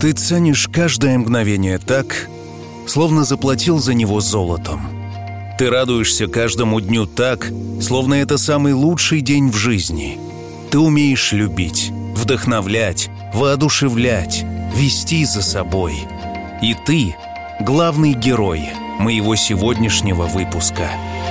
Ты ценишь каждое мгновение так, словно заплатил за него золотом. Ты радуешься каждому дню так, словно это самый лучший день в жизни. Ты умеешь любить, вдохновлять, воодушевлять, вести за собой. И ты — главный герой моего сегодняшнего выпуска —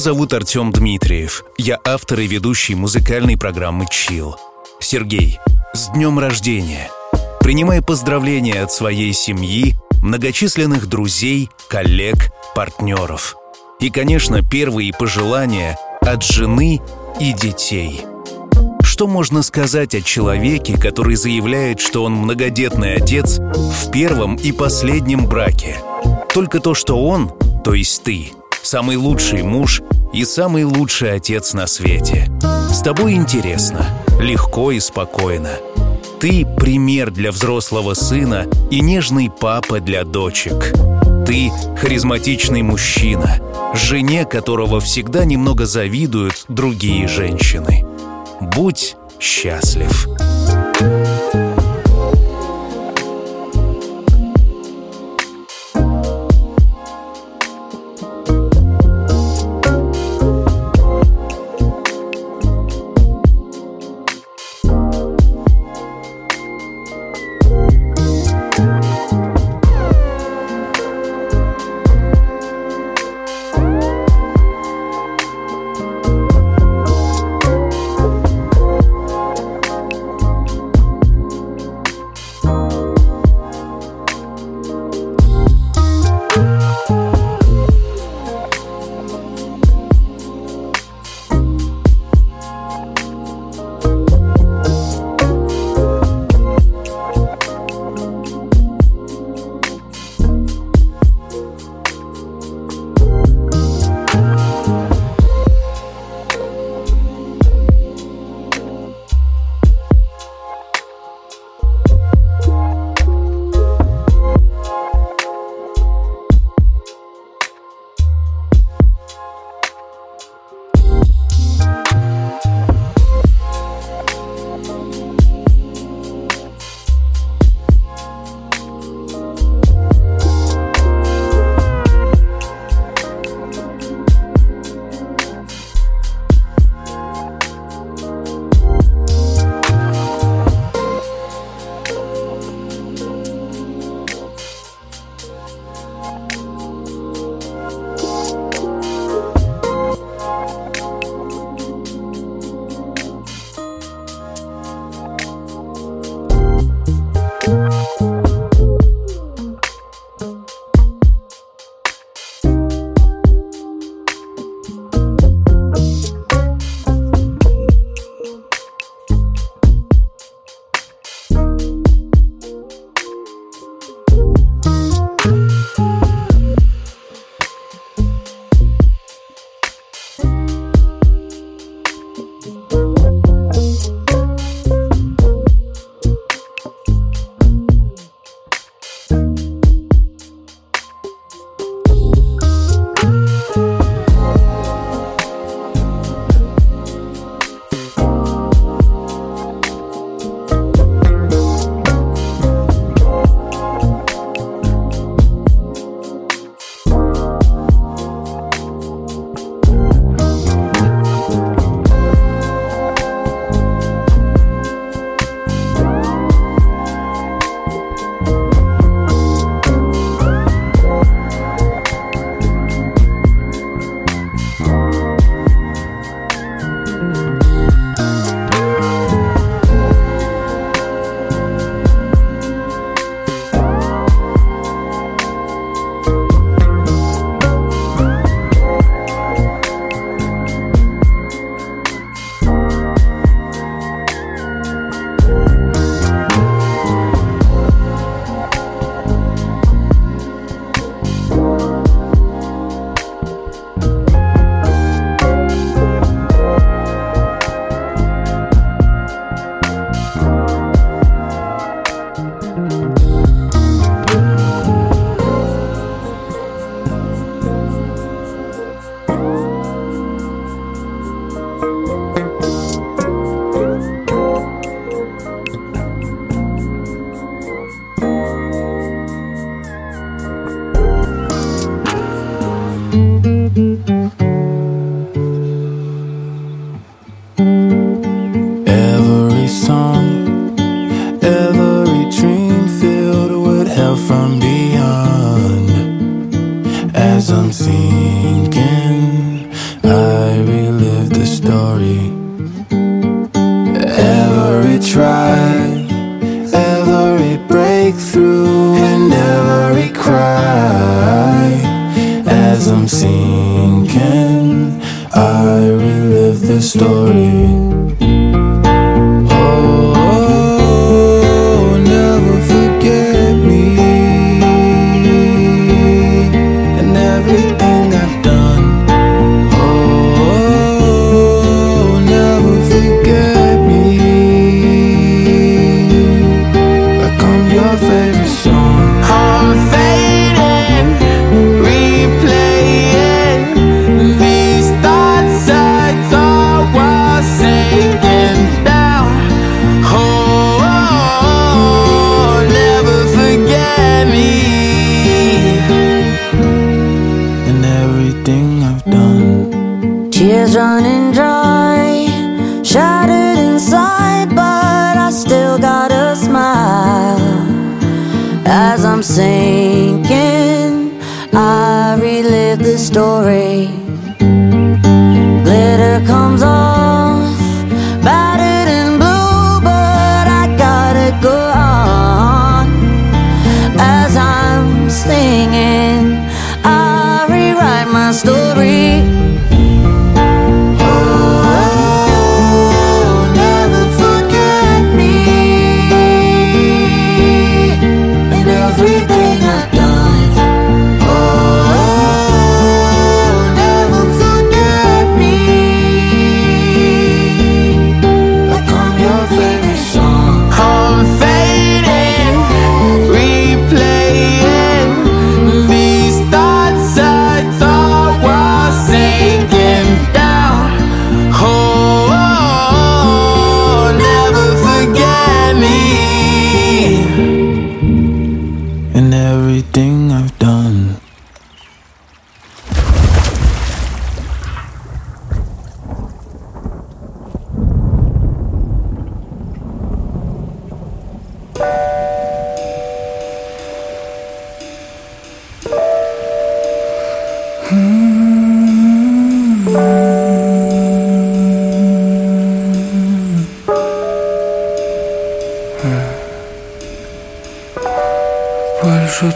Зовут Артем Дмитриев. Я автор и ведущий музыкальной программы «Чил». Сергей, с днем рождения! Принимай поздравления от своей семьи, многочисленных друзей, коллег, партнеров. И, конечно, первые пожелания от жены и детей. Что можно сказать о человеке, который заявляет, что он многодетный отец в первом и последнем браке? Только то, что он, то есть ты – самый лучший муж и самый лучший отец на свете. С тобой интересно, легко и спокойно. Ты пример для взрослого сына и нежный папа для дочек. Ты харизматичный мужчина, жене которого всегда немного завидуют другие женщины. Будь счастлив.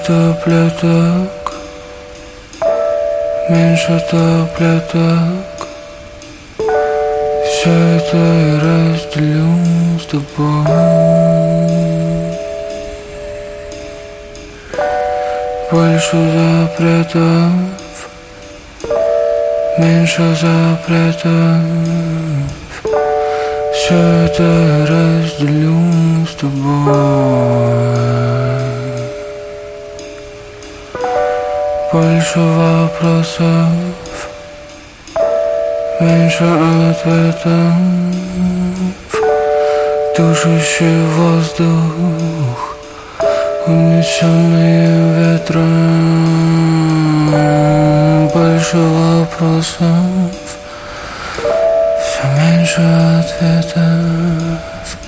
Таблеток. Меньше таблеток. Все это я разделю с тобой. Больше запретов. Меньше запретов. Все это я разделю с тобой Больше вопросов, меньше ответов. Душащий воздух, унесенные ветром. Больше вопросов, все меньше ответов.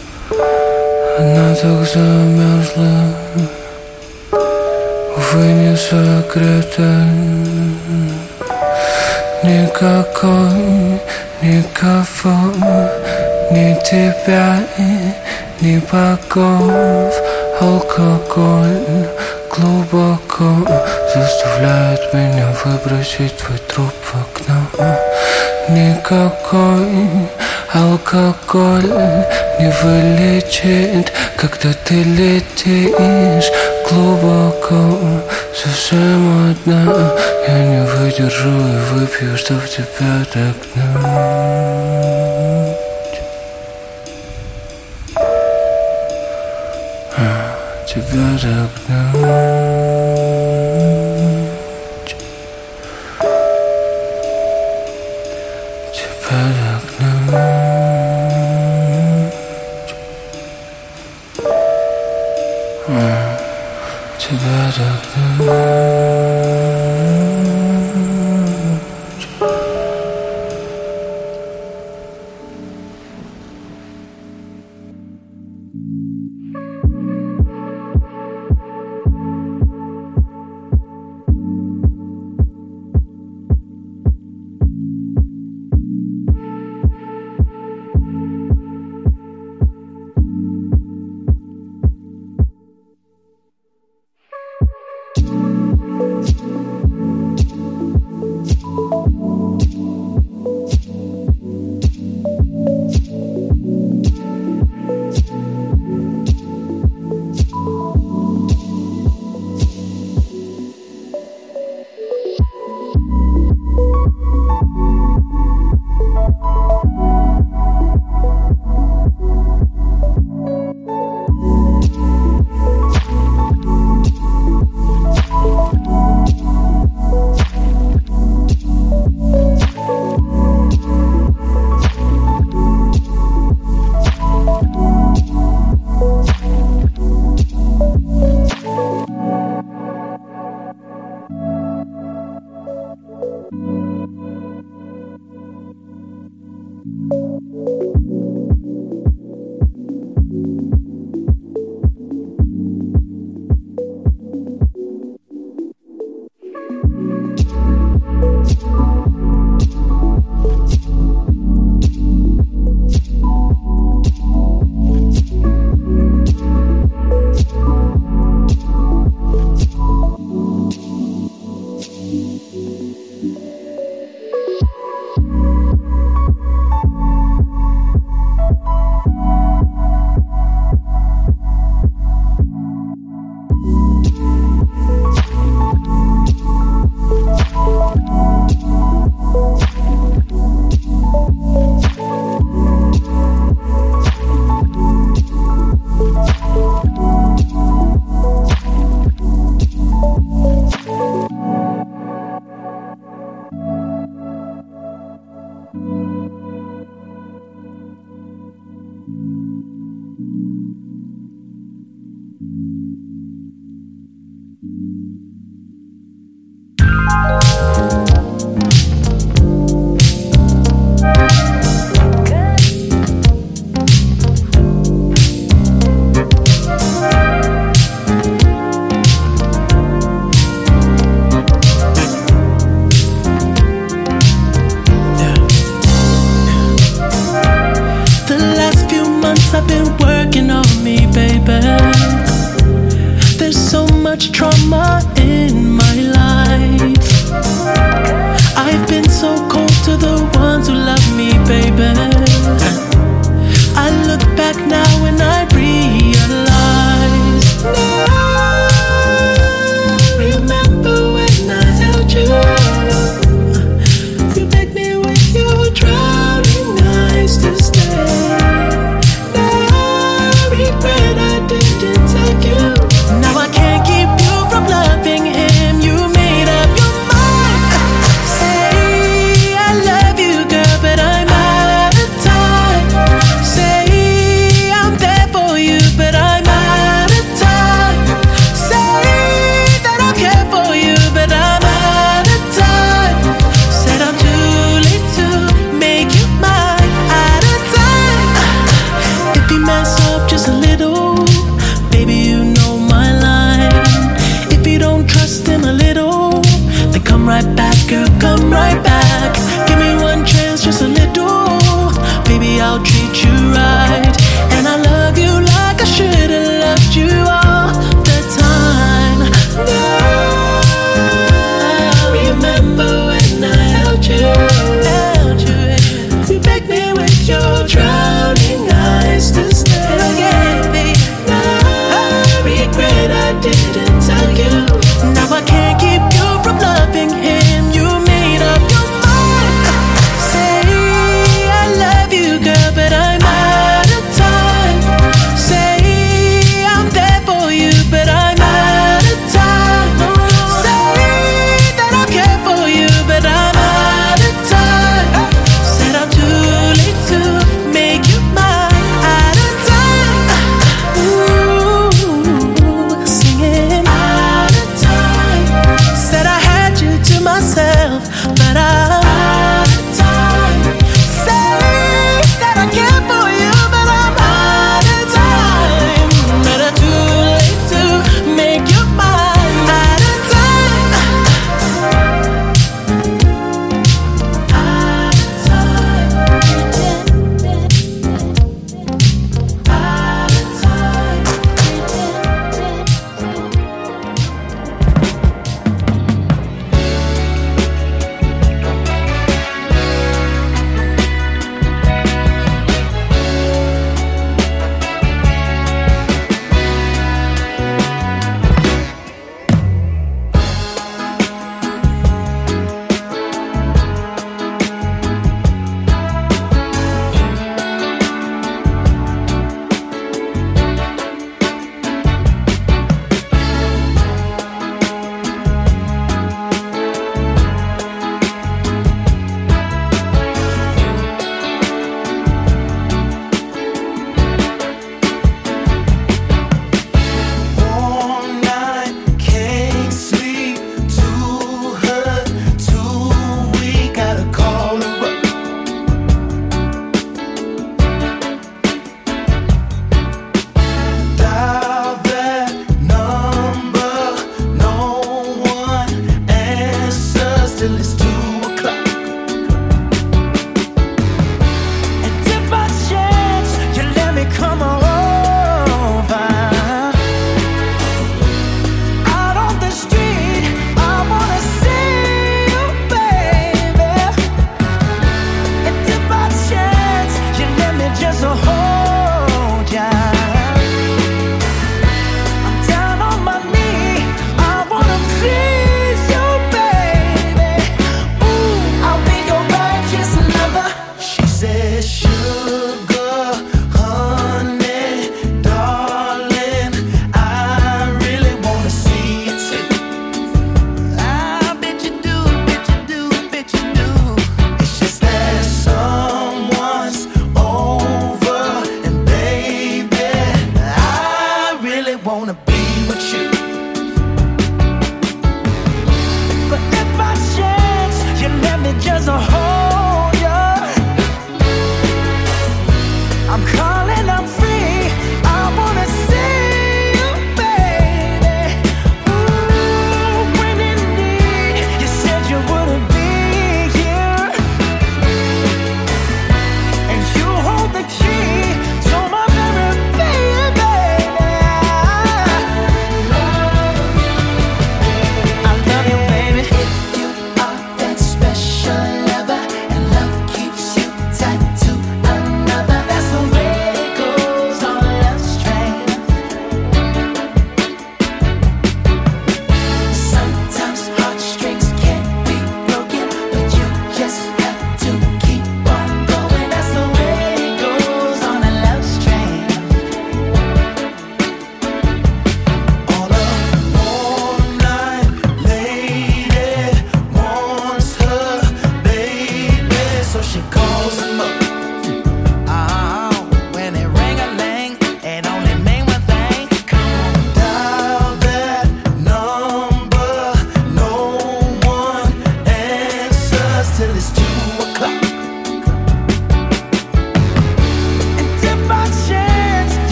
Она так замерзла Увы, не закрыто Никакой, никого Ни тебя, ни богов. Алкоголь глубоко Заставляет меня выбросить твой труп в окно. Никакой алкоголь не вылечит Когда ты летишь глубоко Совсем одна Я не выдержу и выпью, чтоб тебя догнать. А, Тебя догнать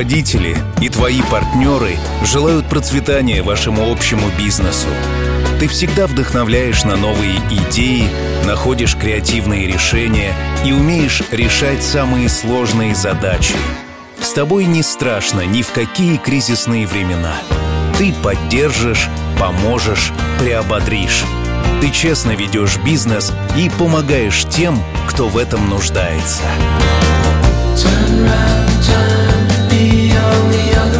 руководители и твои партнеры желают процветания вашему общему бизнесу. Ты всегда вдохновляешь на новые идеи, находишь креативные решения и умеешь решать самые сложные задачи. С тобой не страшно ни в какие кризисные времена. Ты поддержишь, поможешь, приободришь. Ты честно ведешь бизнес и помогаешь тем, кто в этом нуждается. Turn around. on the other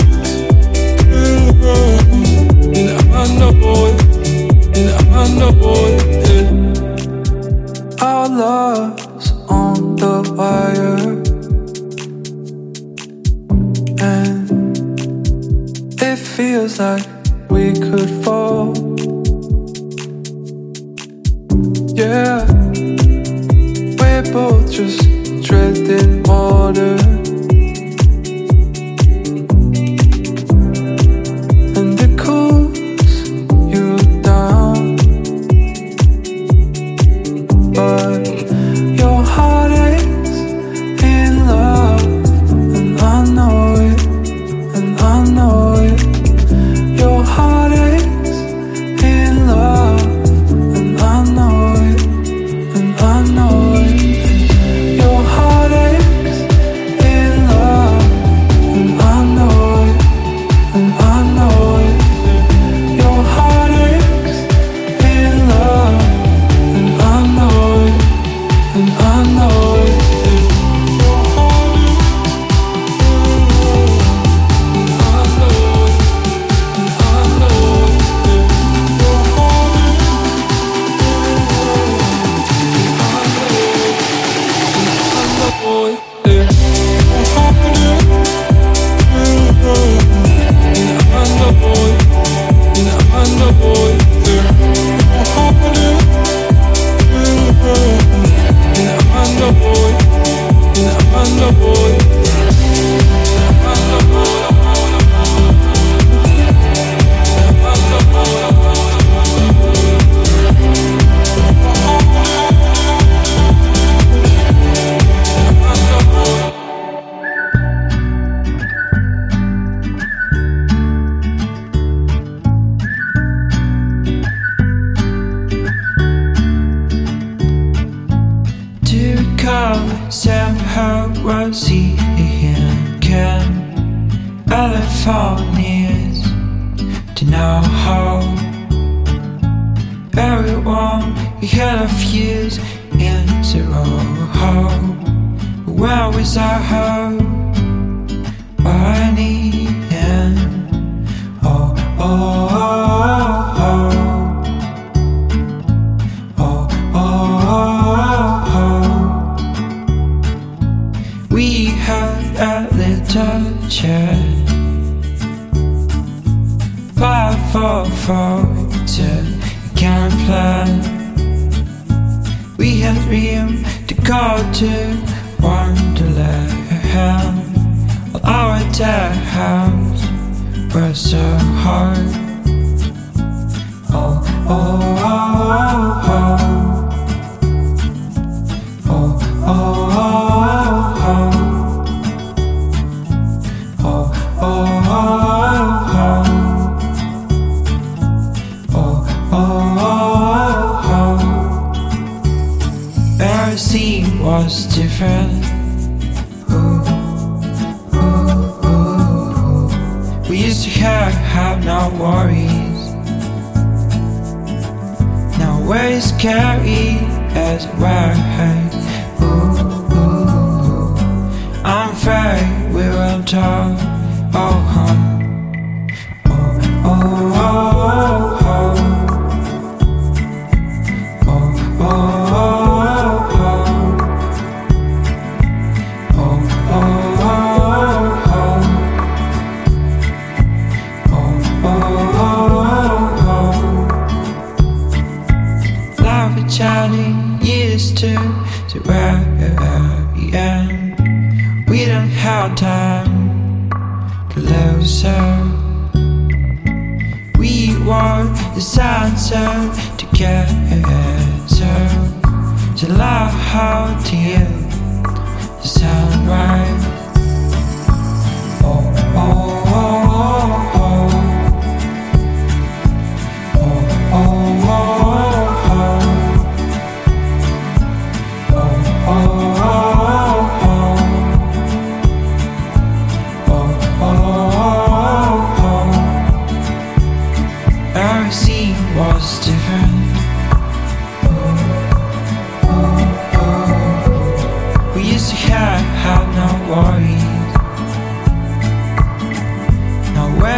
no one. Yeah. Our love's on the wire, and it feels like we could fall. Yeah, we're both just treading water.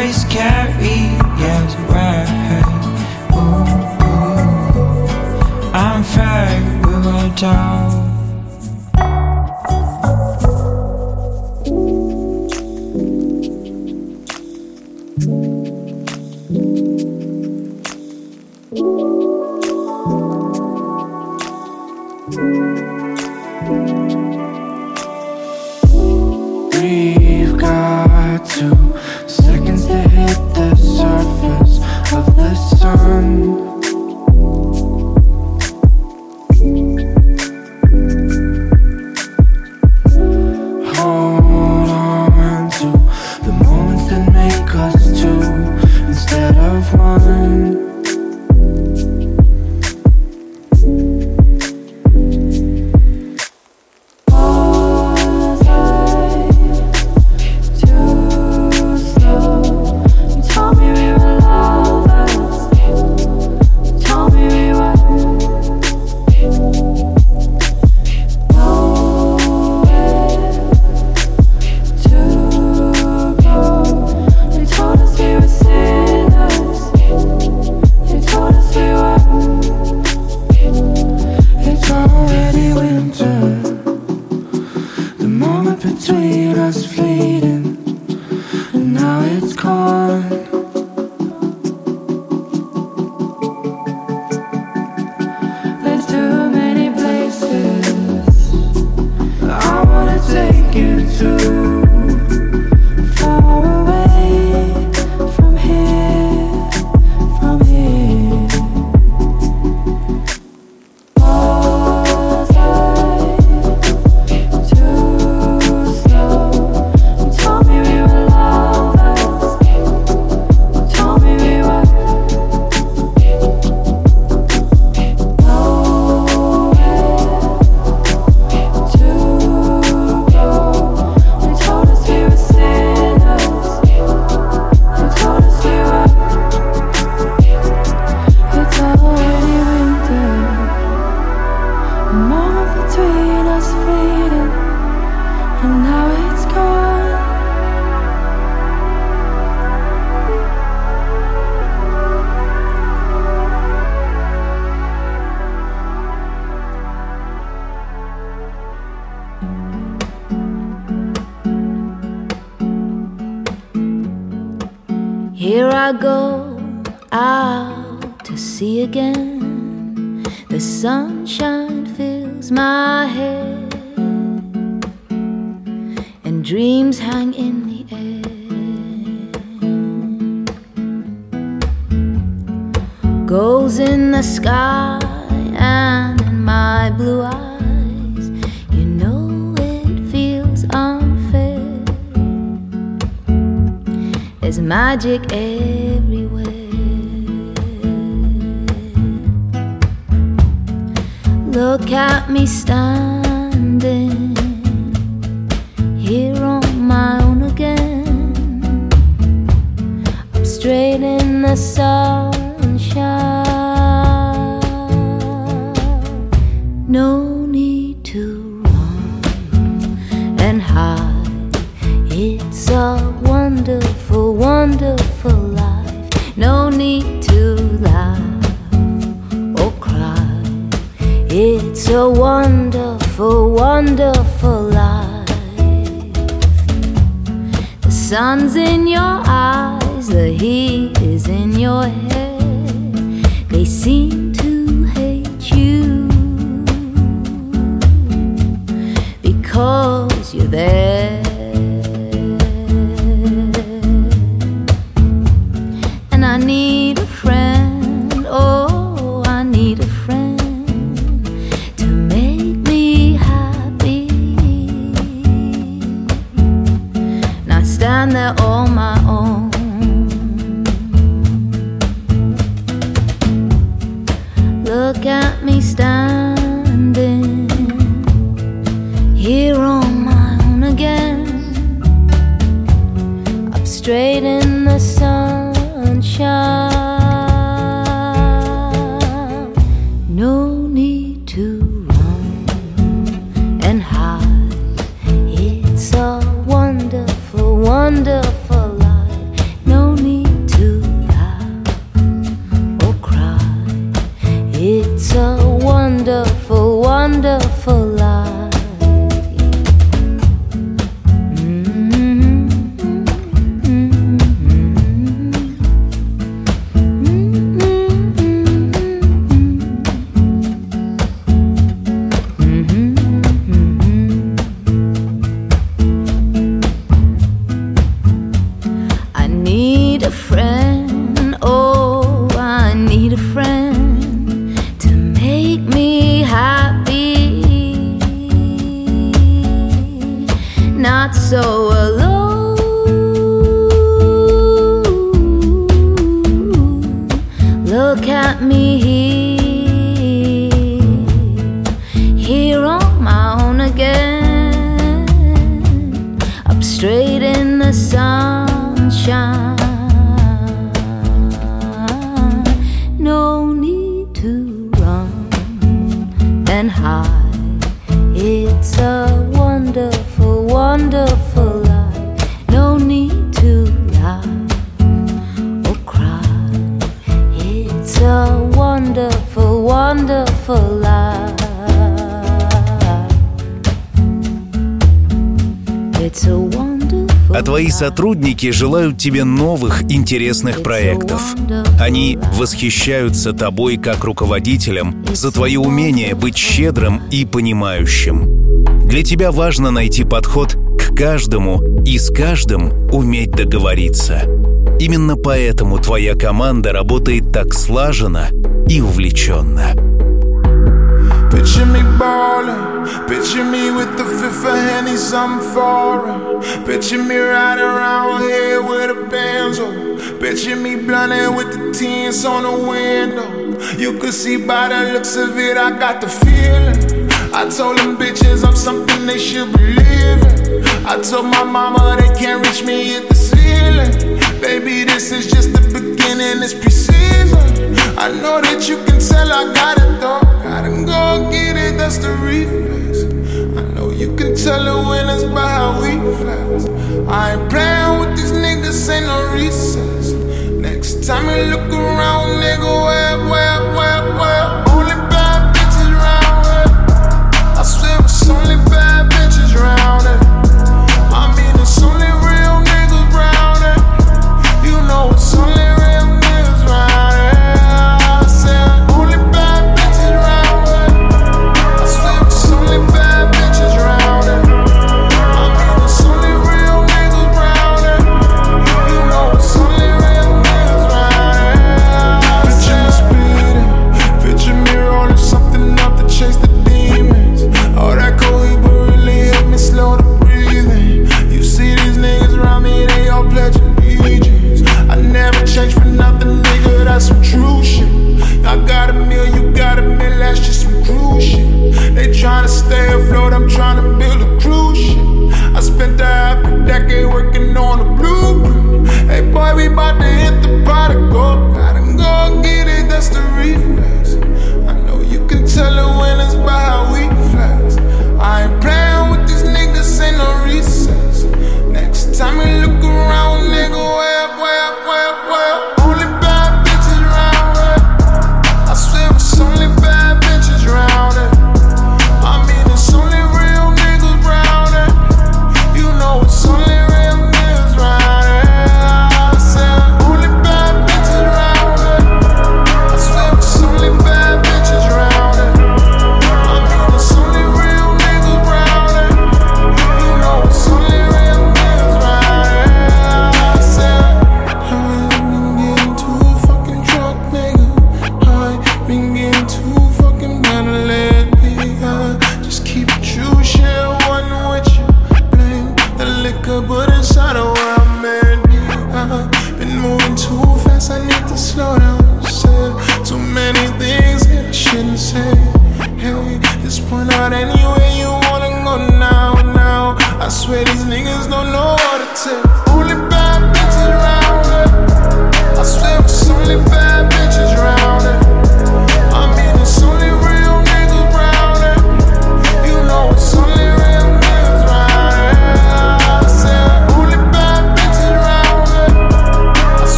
eyes carry us right. I'm fair, we will talk. Magic everywhere. Look at me standing here on my own again. I'm straight in the sunshine. No need to run and hide. It's a a wonderful, wonderful life. The sun's in your eyes, the heat is in your head. They seem to hate you because you're there. Сотрудники желают тебе новых интересных проектов. Они восхищаются тобой как руководителем за твое умение быть щедрым и понимающим. Для тебя важно найти подход к каждому и с каждым уметь договориться. Именно поэтому твоя команда работает так слаженно и увлеченно. Picture me ballin', picture me with the fifth of Henny, something foreign. Picture me riding around here with a banjo. Picture me blunting with the tints on the window. You could see by the looks of it, I got the feeling. I told them bitches I'm something they should believe in. I told my mama they can't reach me at the ceiling. Baby, this is just the beginning, it's precision. I know that you can tell I got it though. Gotta go get it, that's the reflex. I know you can tell the winners by how we flex. I ain't playing with these niggas, ain't no recess. Next time you look around, nigga, where, where, where, where? Only bad bitches round here. I swear it's only bad bitches round here.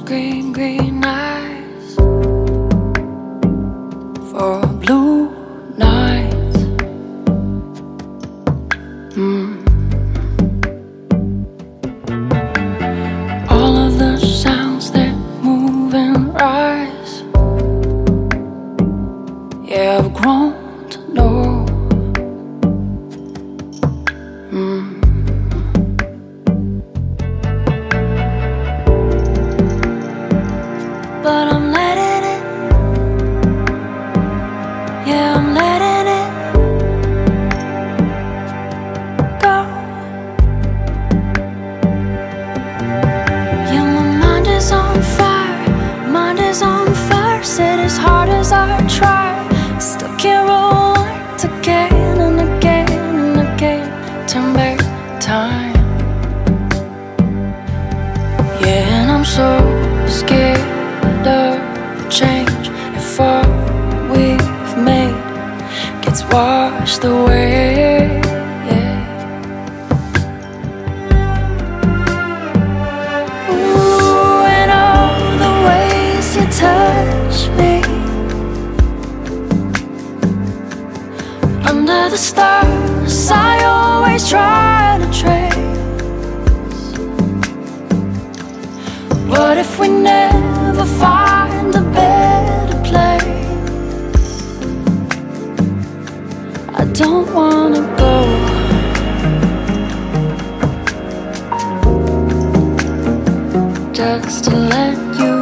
Green, green eyes Just to let you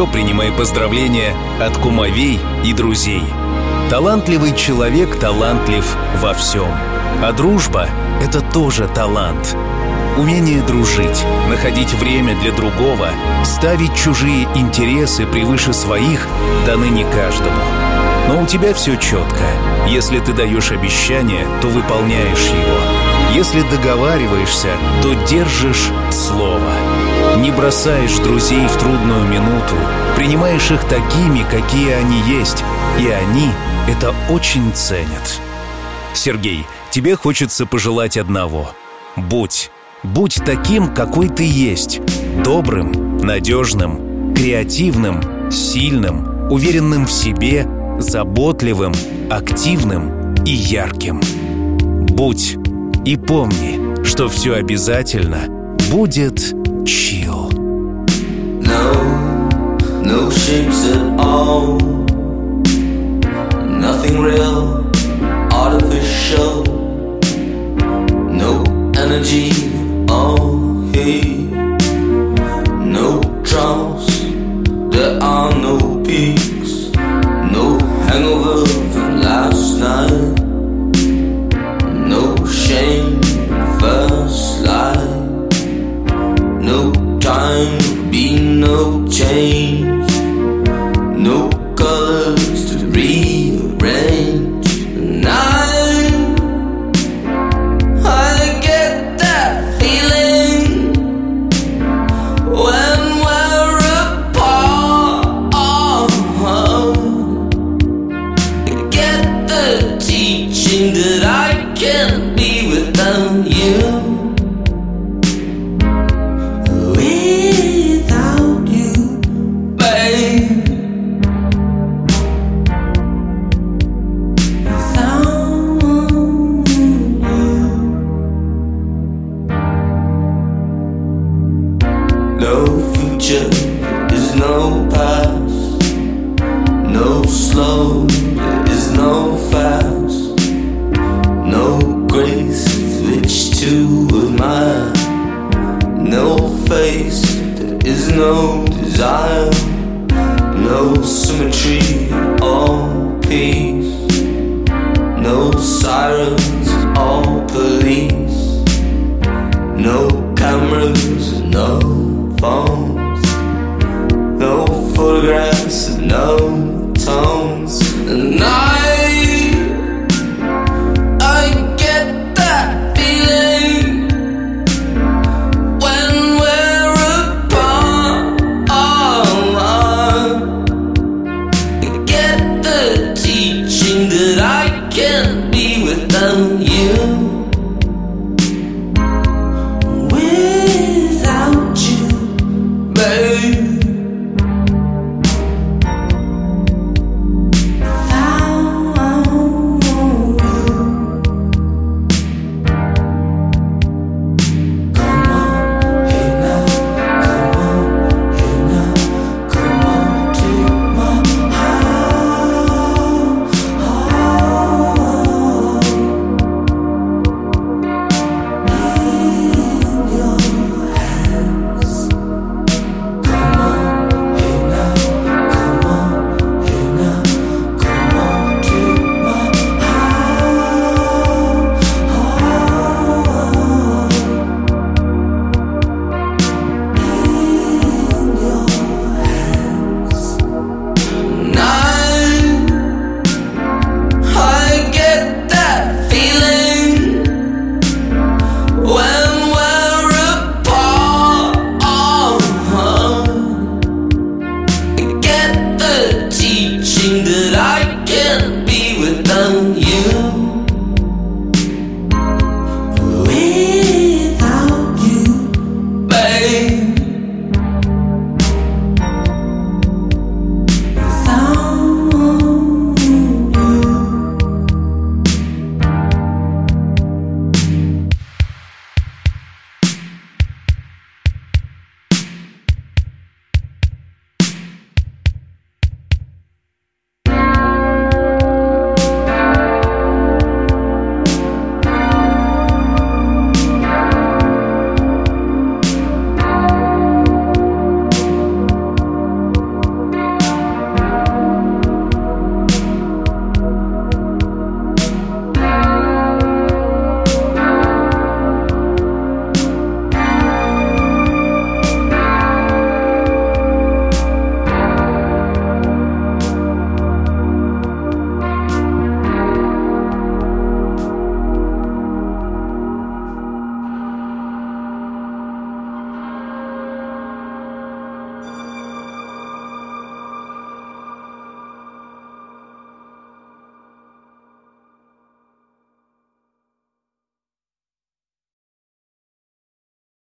еще принимай поздравления от кумовей и друзей. Талантливый человек талантлив во всем. А дружба — это тоже талант. Умение дружить, находить время для другого, ставить чужие интересы превыше своих даны не каждому. Но у тебя все четко. Если ты даешь обещание, то выполняешь его. Если договариваешься, то держишь слово. Не бросаешь друзей в трудную минуту, принимаешь их такими, какие они есть, и они это очень ценят. Сергей, тебе хочется пожелать одного. Будь. Будь таким, какой ты есть. Добрым, надежным, креативным, сильным, уверенным в себе, заботливым, активным и ярким. Будь. И помни, что все обязательно будет Chill. No, no shapes at all. Nothing real, artificial. No energy, oh, all he. No troughs, there are no peaks. No hangover from last night. No shame. No time, be no change. No